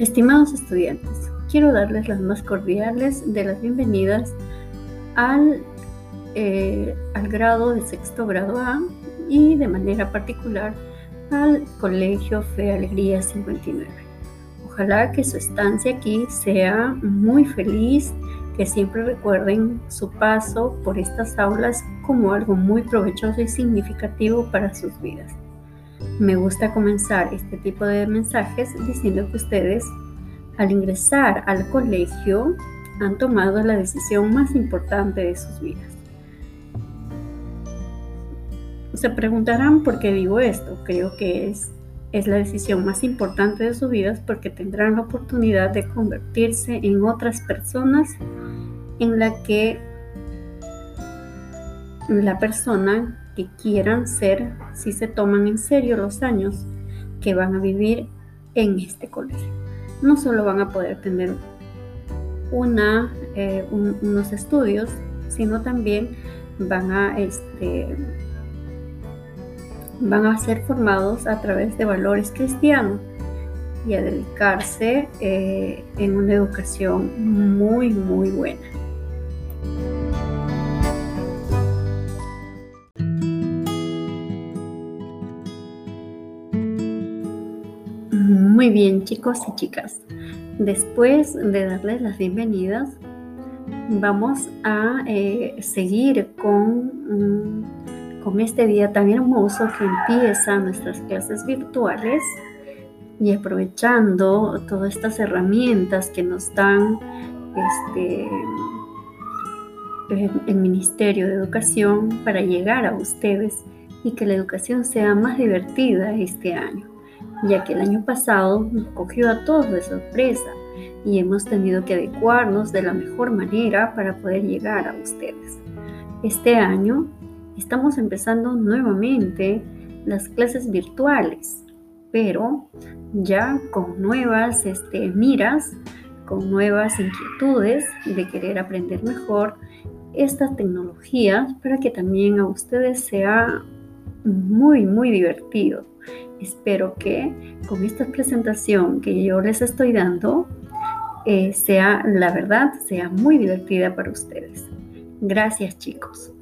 Estimados estudiantes, quiero darles las más cordiales de las bienvenidas al, eh, al grado de sexto grado A y de manera particular al Colegio Fe Alegría 59. Ojalá que su estancia aquí sea muy feliz, que siempre recuerden su paso por estas aulas como algo muy provechoso y significativo para sus vidas. Me gusta comenzar este tipo de mensajes diciendo que ustedes al ingresar al colegio han tomado la decisión más importante de sus vidas. Se preguntarán por qué digo esto. Creo que es, es la decisión más importante de sus vidas porque tendrán la oportunidad de convertirse en otras personas en la que la persona que quieran ser si se toman en serio los años que van a vivir en este colegio. No solo van a poder tener una, eh, unos estudios, sino también van a, este, van a ser formados a través de valores cristianos y a dedicarse eh, en una educación muy, muy buena. Muy bien chicos y chicas, después de darles las bienvenidas, vamos a eh, seguir con, mm, con este día tan hermoso que empieza nuestras clases virtuales y aprovechando todas estas herramientas que nos dan este, el Ministerio de Educación para llegar a ustedes y que la educación sea más divertida este año ya que el año pasado nos cogió a todos de sorpresa y hemos tenido que adecuarnos de la mejor manera para poder llegar a ustedes. Este año estamos empezando nuevamente las clases virtuales, pero ya con nuevas este, miras, con nuevas inquietudes de querer aprender mejor estas tecnologías para que también a ustedes sea muy, muy divertido Espero que con esta presentación que yo les estoy dando eh, sea, la verdad, sea muy divertida para ustedes. Gracias chicos.